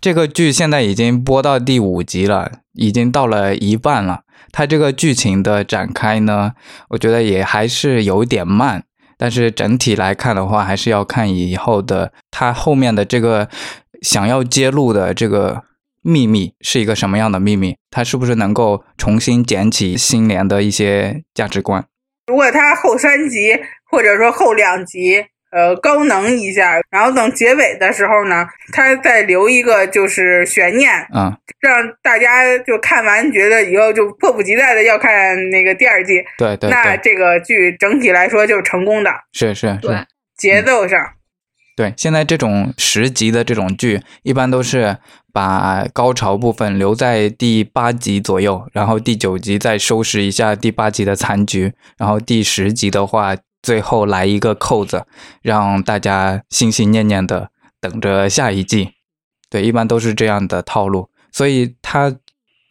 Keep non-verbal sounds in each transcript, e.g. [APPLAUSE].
这个剧现在已经播到第五集了，已经到了一半了。它这个剧情的展开呢，我觉得也还是有点慢。但是整体来看的话，还是要看以后的它后面的这个想要揭露的这个秘密是一个什么样的秘密，它是不是能够重新捡起新年的一些价值观。如果它后三集或者说后两集。呃，高能一下，然后等结尾的时候呢，他再留一个就是悬念，啊，让大家就看完觉得以后就迫不及待的要看那个第二季。对对，那这个剧整体来说就是成功的。是是是，节奏上，对，现在这种十集的这种剧，一般都是把高潮部分留在第八集左右，然后第九集再收拾一下第八集的残局，然后第十集的话。最后来一个扣子，让大家心心念念的等着下一季。对，一般都是这样的套路。所以他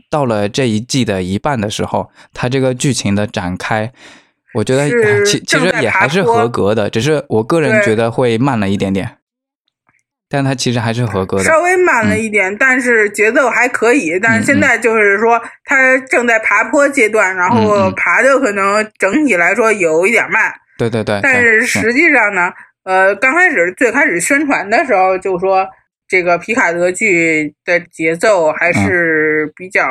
到了这一季的一半的时候，他这个剧情的展开，我觉得其其实也还是合格的，只是我个人觉得会慢了一点点。但他其实还是合格的，稍微慢了一点，但是节奏还可以。但是现在就是说，他正在爬坡阶段，然后爬的可能整体来说有一点慢。对对对，但是实际上呢，呃，刚开始最开始宣传的时候就说，这个皮卡德剧的节奏还是比较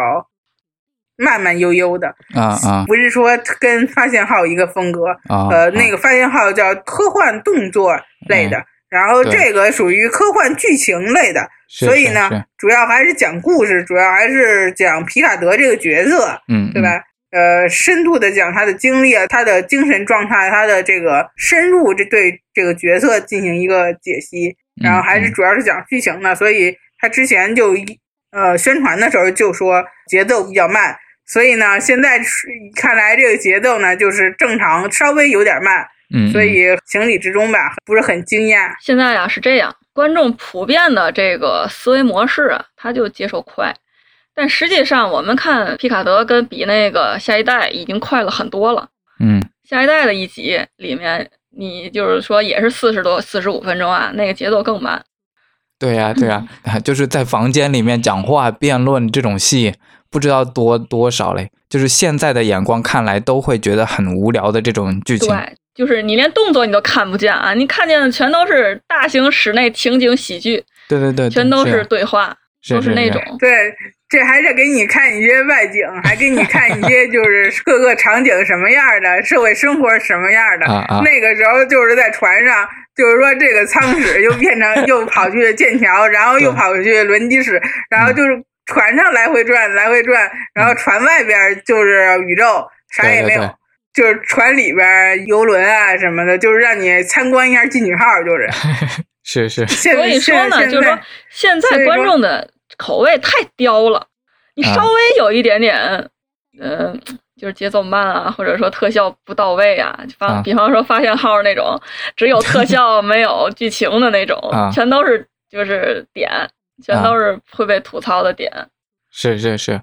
慢慢悠悠的啊啊，不是说跟发现号一个风格啊，呃，那个发现号叫科幻动作类的，然后这个属于科幻剧情类的，所以呢，主要还是讲故事，主要还是讲皮卡德这个角色，嗯，对吧？呃，深度的讲他的经历啊，他的精神状态，他的这个深入，这对这个角色进行一个解析，然后还是主要是讲剧情的，所以他之前就呃宣传的时候就说节奏比较慢，所以呢，现在看来这个节奏呢就是正常，稍微有点慢，嗯，所以情理之中吧，不是很惊艳。现在呀是这样，观众普遍的这个思维模式啊，他就接受快。但实际上，我们看皮卡德跟比那个下一代已经快了很多了。嗯，下一代的一集里面，你就是说也是四十多、四十五分钟啊，那个节奏更慢。对呀，对呀，[LAUGHS] 就是在房间里面讲话辩论这种戏，不知道多多少嘞。就是现在的眼光看来，都会觉得很无聊的这种剧情。对，就是你连动作你都看不见啊，你看见的全都是大型室内情景喜剧。对对对，全都是对话，都是那种。对。这还是给你看一些外景，还给你看一些 [LAUGHS] 就是各个场景什么样的，社会生活什么样的。那个时候就是在船上，就是说这个舱室又变成 [LAUGHS] 又跑去剑桥，然后又跑去轮机室，然后就是船上来回转，来回转，然后船外边就是宇宙，啥也没有，就是船里边游轮啊什么的，就是让你参观一下进取号，就是是 [LAUGHS] 是。所以说呢，就是说现在观众的。口味太刁了，你稍微有一点点，嗯，就是节奏慢啊，或者说特效不到位啊，方比方说发现号那种，只有特 [LAUGHS] 效没有剧情的那种，全都是就是点，全都是会被吐槽的点。是是是，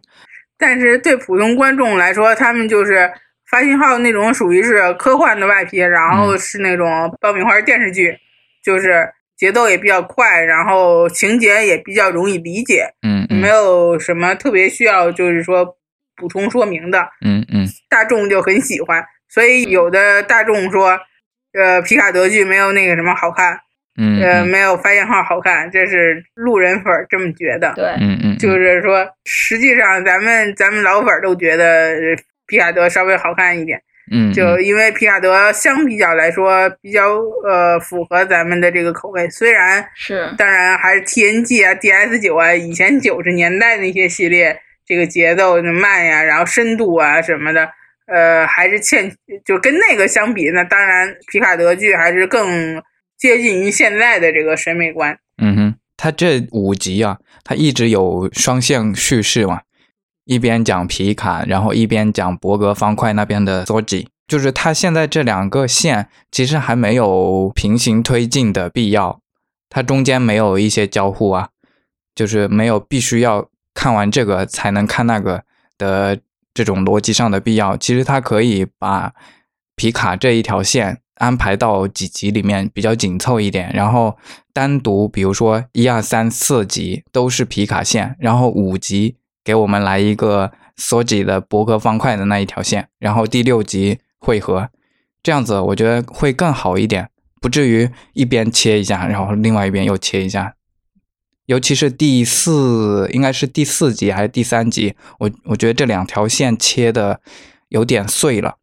但是对普通观众来说，他们就是发信号那种属于是科幻的外皮，然后是那种爆米花电视剧，就是。节奏也比较快，然后情节也比较容易理解，嗯，没有什么特别需要就是说补充说明的，嗯嗯，大众就很喜欢，所以有的大众说，呃，皮卡德剧没有那个什么好看，嗯，呃，没有发现号好看，这是路人粉这么觉得，对，嗯嗯，就是说，实际上咱们咱们老粉都觉得皮卡德稍微好看一点。嗯，就因为皮卡德相比较来说比较呃符合咱们的这个口味，虽然是当然还是 TNG 啊、DS 九啊，以前九十年代那些系列，这个节奏慢呀，然后深度啊什么的，呃，还是欠，就跟那个相比，那当然皮卡德剧还是更接近于现在的这个审美观。嗯哼，他这五集啊，他一直有双向叙事嘛。一边讲皮卡，然后一边讲伯格方块那边的 Zoji，就是他现在这两个线其实还没有平行推进的必要，它中间没有一些交互啊，就是没有必须要看完这个才能看那个的这种逻辑上的必要。其实它可以把皮卡这一条线安排到几集里面比较紧凑一点，然后单独比如说一二三四集都是皮卡线，然后五集给我们来一个索吉的博格方块的那一条线，然后第六集汇合，这样子我觉得会更好一点，不至于一边切一下，然后另外一边又切一下。尤其是第四，应该是第四集还是第三集，我我觉得这两条线切的有点碎了。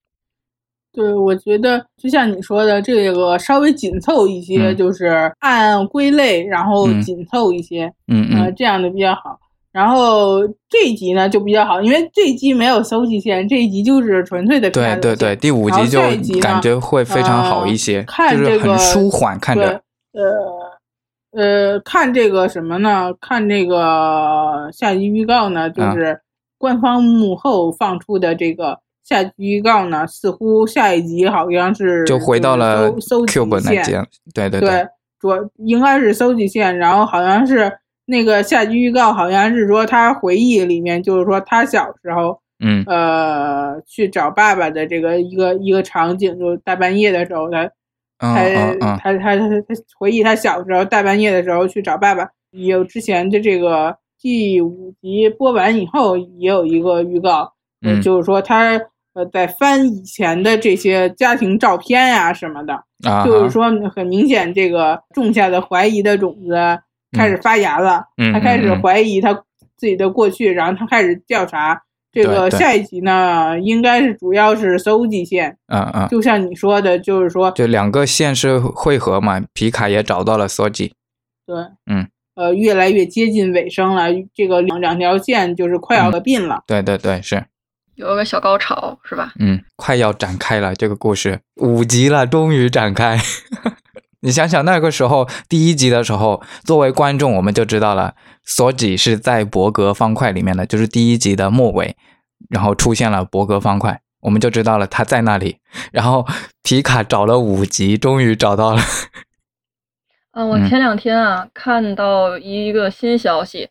对，我觉得就像你说的，这个稍微紧凑一些，就是按归类，然后紧凑一些，嗯嗯，这样的比较好。然后这一集呢就比较好，因为这一集没有搜集线，这一集就是纯粹的对对对，第五集就感觉会非常好一些，就是很舒缓，看着。呃呃，看这个什么呢？看这个下集预告呢，就是官方幕后放出的这个。下集预告呢，似乎下一集好像是就回到了搜集线，对对对，主应该是搜集线，然后好像是那个下集预告，好像是说他回忆里面，就是说他小时候，嗯。呃，去找爸爸的这个一个一个场景，就大半夜的时候，他他他他他他回忆他小时候大半夜的时候去找爸爸，有之前的这个第五集播完以后也有一个预告，嗯，就是说他。呃，在翻以前的这些家庭照片呀什么的，就是说很明显，这个种下的怀疑的种子开始发芽了。他开始怀疑他自己的过去，然后他开始调查。这个下一集呢，应该是主要是搜集线。嗯嗯，就像你说的，就是说，就两个线是汇合嘛，皮卡也找到了搜集。对，嗯，呃，越来越接近尾声了，这个两两条线就是快要合并了。对对对，是。有个小高潮是吧？嗯，快要展开了这个故事，五集了，终于展开。你想想那个时候，第一集的时候，作为观众我们就知道了，索吉是在伯格方块里面的，就是第一集的末尾，然后出现了伯格方块，我们就知道了他在那里。然后皮卡找了五集，终于找到了。嗯，我前两天啊看到一个新消息，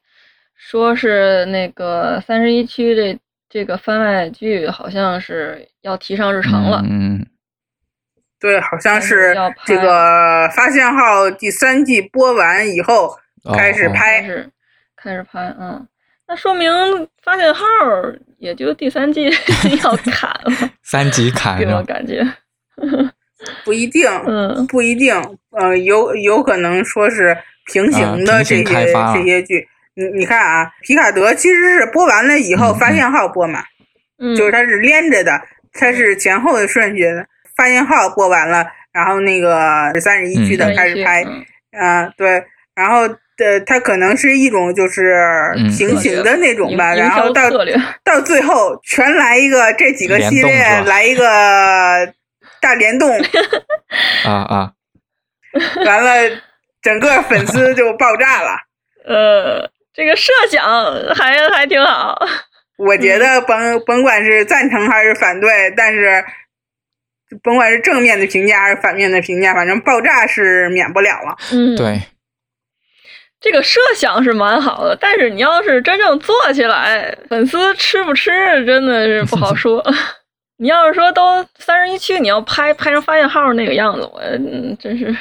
说是那个三十一区这。这个番外剧好像是要提上日程了，嗯，对，好像是这个《发现号》第三季播完以后开始拍，开始拍，嗯，那说明《发现号》也就第三季 [LAUGHS] 要砍了，[LAUGHS] 三集砍，给我感觉不一定，[LAUGHS] 嗯，不一定，呃，有有可能说是平行的这些这些剧。你你看啊，皮卡德其实是播完了以后，发现号播嘛，就是它是连着的，它是前后的顺序。发现号播完了，然后那个三十一区的开始拍，啊，对，然后的它可能是一种就是平行的那种吧，然后到 [LAUGHS] 到最后全来一个这几个系列来一个 [LAUGHS] 大联动，啊啊，完了整个粉丝就爆炸了，[LAUGHS] 呃。这个设想还还挺好，我觉得甭甭管是赞成还是反对，但是甭管是正面的评价还是反面的评价，反正爆炸是免不了了。嗯，对，这个设想是蛮好的，但是你要是真正做起来，粉丝吃不吃真的是不好 [LAUGHS] 说。[LAUGHS] 你要是说都三十一区，你要拍拍成发现号那个样子，我真是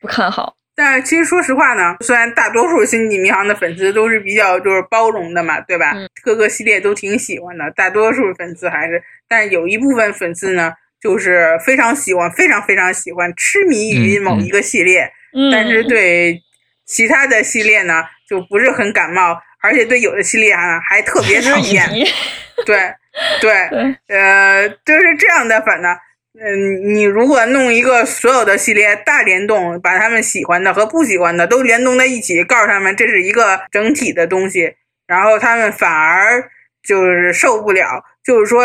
不看好。但是其实说实话呢，虽然大多数星际迷航的粉丝都是比较就是包容的嘛，对吧？各个系列都挺喜欢的，大多数粉丝还是，但是有一部分粉丝呢，就是非常喜欢，非常非常喜欢，痴迷于某一个系列，但是对其他的系列呢，就不是很感冒，而且对有的系列啊还特别讨 [LAUGHS] 厌。[LAUGHS] 对对，呃，就是这样的反呢。嗯，你如果弄一个所有的系列大联动，把他们喜欢的和不喜欢的都联动在一起，告诉他们这是一个整体的东西，然后他们反而就是受不了，就是说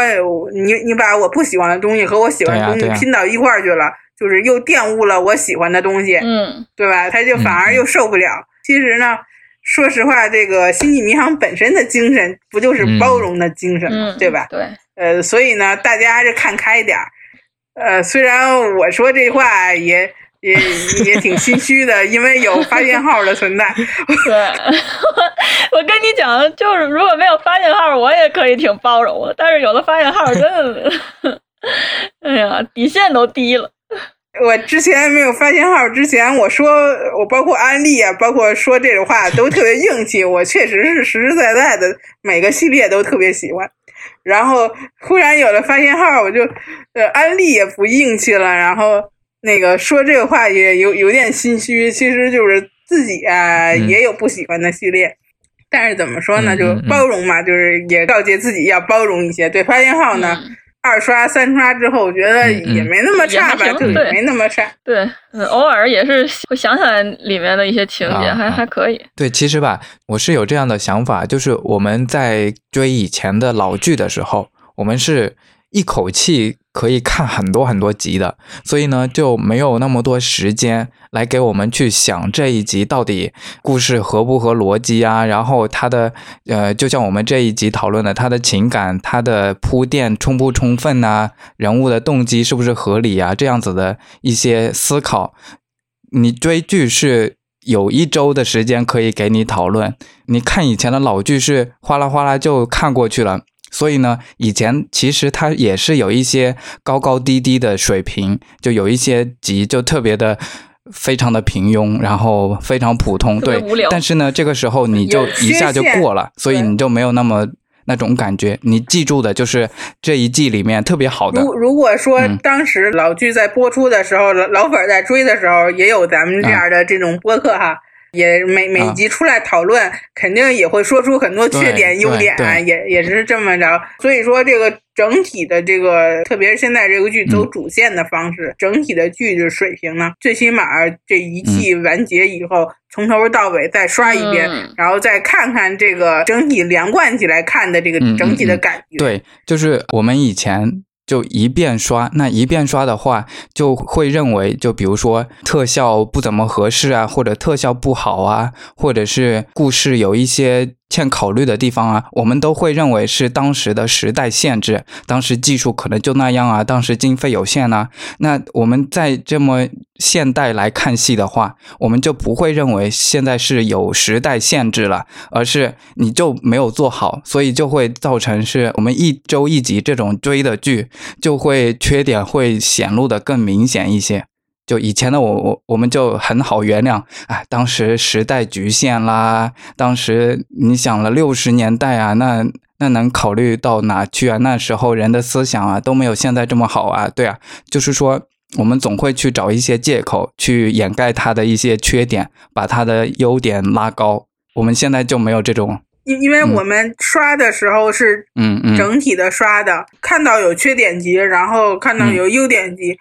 你你把我不喜欢的东西和我喜欢的东西拼到一块儿去了，就是又玷污了我喜欢的东西，嗯，对吧？他就反而又受不了。其实呢，说实话，这个星际迷航本身的精神不就是包容的精神吗？对吧？对，呃，所以呢，大家还是看开点儿。呃，虽然我说这话也也也挺心虚的，因为有发现号的存在。[LAUGHS] 对，我跟你讲，就是如果没有发现号，我也可以挺包容的。但是有了发现号，真的，[LAUGHS] 哎呀，底线都低了。我之前没有发信号之前，我说我包括安利啊，包括说这种话都特别硬气。我确实是实实在在的，每个系列都特别喜欢。然后忽然有了发信号，我就呃安利也不硬气了。然后那个说这个话也有有点心虚，其实就是自己啊也有不喜欢的系列，但是怎么说呢，就包容嘛，就是也告诫自己要包容一些。对发信号呢。二刷三刷之后，我觉得也没那么差吧，就没那么差。对，偶尔也是会想起来里面的一些情节，还还可以。对，其实吧，我是有这样的想法，就是我们在追以前的老剧的时候，我们是。一口气可以看很多很多集的，所以呢就没有那么多时间来给我们去想这一集到底故事合不合逻辑啊，然后他的呃，就像我们这一集讨论的，他的情感、他的铺垫充不充分呐，人物的动机是不是合理啊，这样子的一些思考。你追剧是有一周的时间可以给你讨论，你看以前的老剧是哗啦哗啦就看过去了。所以呢，以前其实它也是有一些高高低低的水平，就有一些集就特别的非常的平庸，然后非常普通，对。但是呢，这个时候你就一下就过了，所以你就没有那么那种感觉。你记住的就是这一季里面特别好的。如如果说当时老剧在播出的时候，老粉在追的时候，也有咱们这样的这种播客哈。也每每集出来讨论，肯定也会说出很多缺点、优点啊，也也是这么着。所以说，这个整体的这个，特别是现在这个剧走主线的方式，整体的剧的水平呢，最起码这一季完结以后，从头到尾再刷一遍，然后再看看这个整体连贯起来看的这个整体的感觉。对，就是我们以前。就一遍刷，那一遍刷的话，就会认为，就比如说特效不怎么合适啊，或者特效不好啊，或者是故事有一些。欠考虑的地方啊，我们都会认为是当时的时代限制，当时技术可能就那样啊，当时经费有限呢。那我们在这么现代来看戏的话，我们就不会认为现在是有时代限制了，而是你就没有做好，所以就会造成是我们一周一集这种追的剧，就会缺点会显露的更明显一些。就以前的我我我们就很好原谅，哎，当时时代局限啦，当时你想了六十年代啊，那那能考虑到哪去啊？那时候人的思想啊都没有现在这么好啊，对啊，就是说我们总会去找一些借口去掩盖他的一些缺点，把他的优点拉高。我们现在就没有这种，因因为我们刷的时候是嗯嗯整体的刷的，看到有缺点集，然后看到有优点集。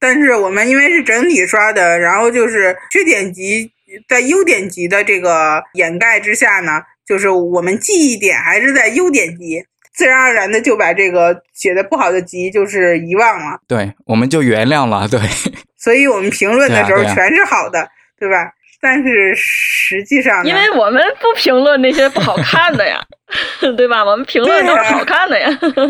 但是我们因为是整体刷的，然后就是缺点级在优点级的这个掩盖之下呢，就是我们记忆点还是在优点级，自然而然的就把这个写的不好的集就是遗忘了。对，我们就原谅了。对，所以我们评论的时候全是好的，对吧？但是实际上，因为我们不评论那些不好看的呀，[LAUGHS] 对吧？我们评论都是好看的呀。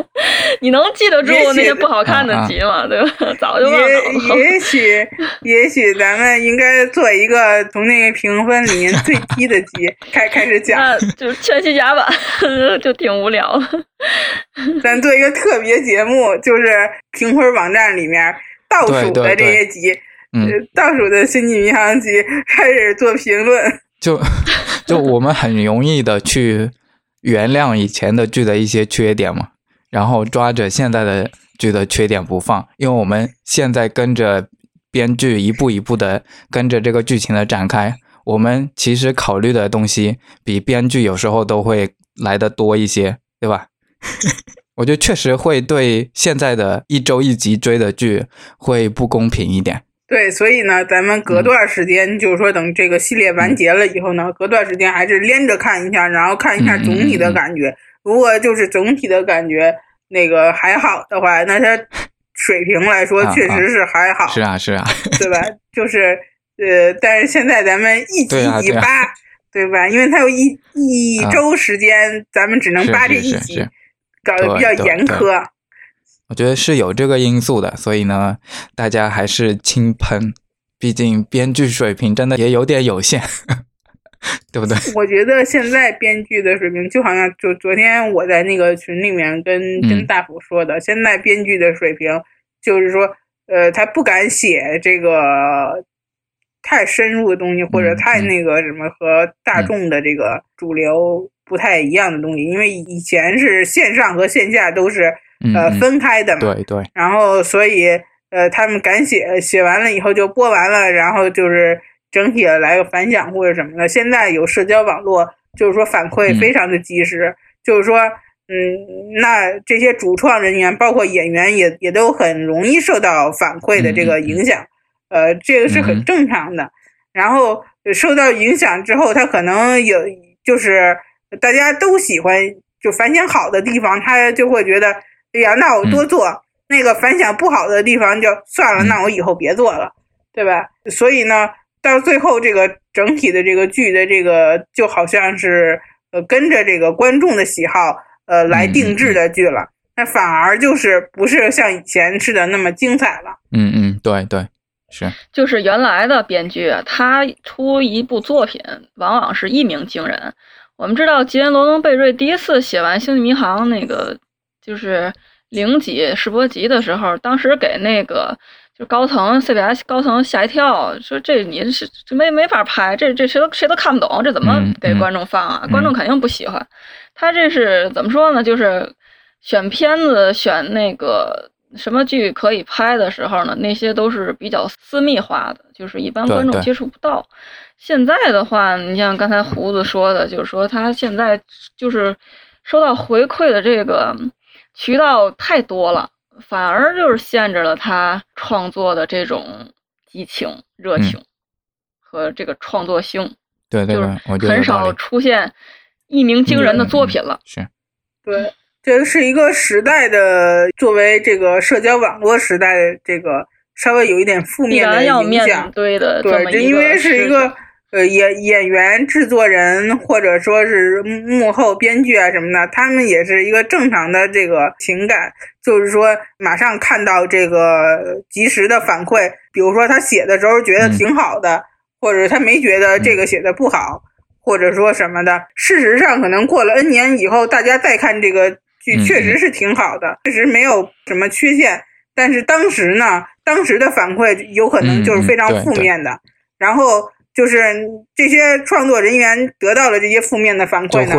[LAUGHS] 你能记得住那些不好看的集吗？对吧？[LAUGHS] 早就忘了。也也许，也许咱们应该做一个从那个评分里面最低的集开开始讲。那就全息甲吧，就挺无聊。咱做一个特别节目，就是评分网站里面倒数的这些集。嗯，倒数的《星际迷航集》开始做评论，就 [LAUGHS] 就我们很容易的去原谅以前的剧的一些缺点嘛，然后抓着现在的剧的缺点不放，因为我们现在跟着编剧一步一步的跟着这个剧情的展开，我们其实考虑的东西比编剧有时候都会来的多一些，对吧？[LAUGHS] 我觉得确实会对现在的一周一集追的剧会不公平一点。对，所以呢，咱们隔段时间，就是说等这个系列完结了以后呢，隔段时间还是连着看一下，然后看一下总体的感觉。如果就是总体的感觉那个还好的话，那它水平来说确实是还好。是啊，是啊，对吧？就是呃，但是现在咱们一集一扒，对吧？因为它有一一周时间，咱们只能扒这一集，搞得比较严苛。我觉得是有这个因素的，所以呢，大家还是轻喷，毕竟编剧水平真的也有点有限，[LAUGHS] 对不对？我觉得现在编剧的水平，就好像就昨天我在那个群里面跟跟大虎说的，现在编剧的水平就是说，呃，他不敢写这个太深入的东西，或者太那个什么和大众的这个主流不太一样的东西，因为以前是线上和线下都是呃分开的嘛。对对。然后所以呃，他们敢写，写完了以后就播完了，然后就是整体的来个反响或者什么的。现在有社交网络，就是说反馈非常的及时，就是说。嗯，那这些主创人员，包括演员，也也都很容易受到反馈的这个影响，呃，这个是很正常的。然后受到影响之后，他可能有，就是大家都喜欢，就反响好的地方，他就会觉得，哎呀，那我多做；那个反响不好的地方，就算了，那我以后别做了，对吧？所以呢，到最后这个整体的这个剧的这个，就好像是呃跟着这个观众的喜好。呃，来定制的剧了，那反而就是不是像以前似的那么精彩了。嗯嗯，对对，是。就是原来的编剧，他出一部作品，往往是一鸣惊人。我们知道吉恩·罗登·贝瑞第一次写完《星际迷航》那个就是零几试播集的时候，当时给那个就高层 CBS 高层吓一跳，说这你是这没没法拍，这这谁都谁都看不懂，这怎么给观众放啊？观众肯定不喜欢。他这是怎么说呢？就是选片子、选那个什么剧可以拍的时候呢，那些都是比较私密化的，就是一般观众接触不到。现在的话，你像刚才胡子说的，就是说他现在就是收到回馈的这个渠道太多了，反而就是限制了他创作的这种激情、热情和这个创作性。对对对，很少出现。一鸣惊人的作品了，是，对，这是一个时代的，作为这个社交网络时代，这个稍微有一点负面的影响，对的，对，这因为是一个呃演演员、制作人或者说是幕后编剧啊什么的，他们也是一个正常的这个情感，就是说马上看到这个及时的反馈，比如说他写的时候觉得挺好的，或者他没觉得这个写的不好。或者说什么的，事实上可能过了 N 年以后，大家再看这个剧，确实是挺好的，确实没有什么缺陷。但是当时呢，当时的反馈有可能就是非常负面的。然后就是这些创作人员得到了这些负面的反馈呢，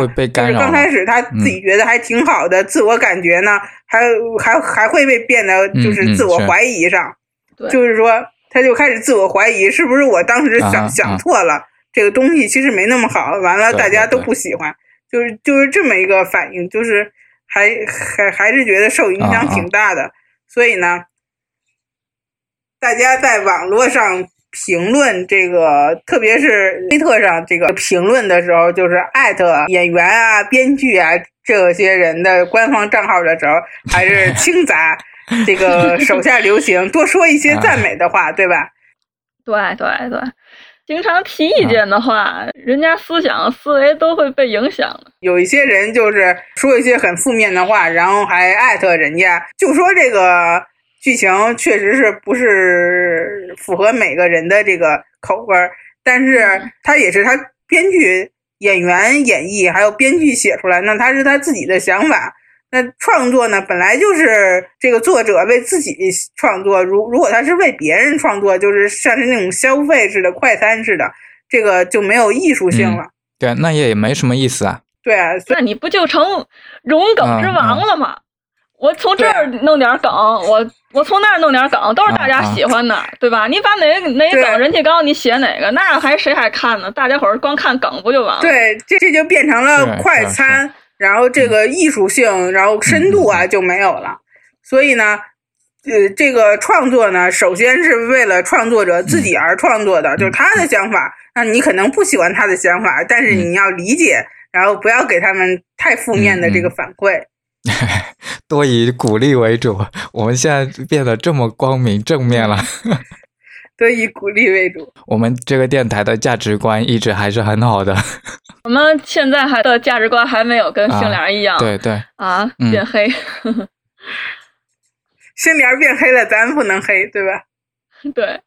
就是刚开始他自己觉得还挺好的，自我感觉呢，还还还会被变得就是自我怀疑上，就是说他就开始自我怀疑，是不是我当时想想错了。这个东西其实没那么好，完了大家都不喜欢，就是就是这么一个反应，就是还还还是觉得受影响挺大的，所以呢，大家在网络上评论这个，特别是推特上这个评论的时候，就是艾特演员啊、编剧啊这些人的官方账号的时候，还是轻砸 [LAUGHS] 这个手下留情，多说一些赞美的话，对吧？对对对。经常提意见的话，人家思想思维都会被影响有一些人就是说一些很负面的话，然后还艾特人家，就说这个剧情确实是不是符合每个人的这个口味儿，但是他也是他编剧、演员演绎，还有编剧写出来，那他是他自己的想法。那创作呢，本来就是这个作者为自己创作。如如果他是为别人创作，就是像是那种消费式的、快餐式的，这个就没有艺术性了。对，那也没什么意思啊。对啊，那你不就成荣梗之王了吗？我从这儿弄点梗，我我从那儿弄点梗，都是大家喜欢的，对吧？你把哪哪梗人气高，你写哪个，那还谁还看呢？大家伙儿光看梗不就完了？对，这这就变成了快餐。然后这个艺术性，然后深度啊就没有了。所以呢，呃，这个创作呢，首先是为了创作者自己而创作的，就是他的想法。那你可能不喜欢他的想法，但是你要理解，然后不要给他们太负面的这个反馈。[LAUGHS] 多以鼓励为主。我们现在变得这么光明正面了。多以鼓励为主。[LAUGHS] 我们这个电台的价值观一直还是很好的。我们现在还的价值观还没有跟星莲一样，对对啊，变黑。[LAUGHS] 星莲变黑了，咱不能黑，对吧？对。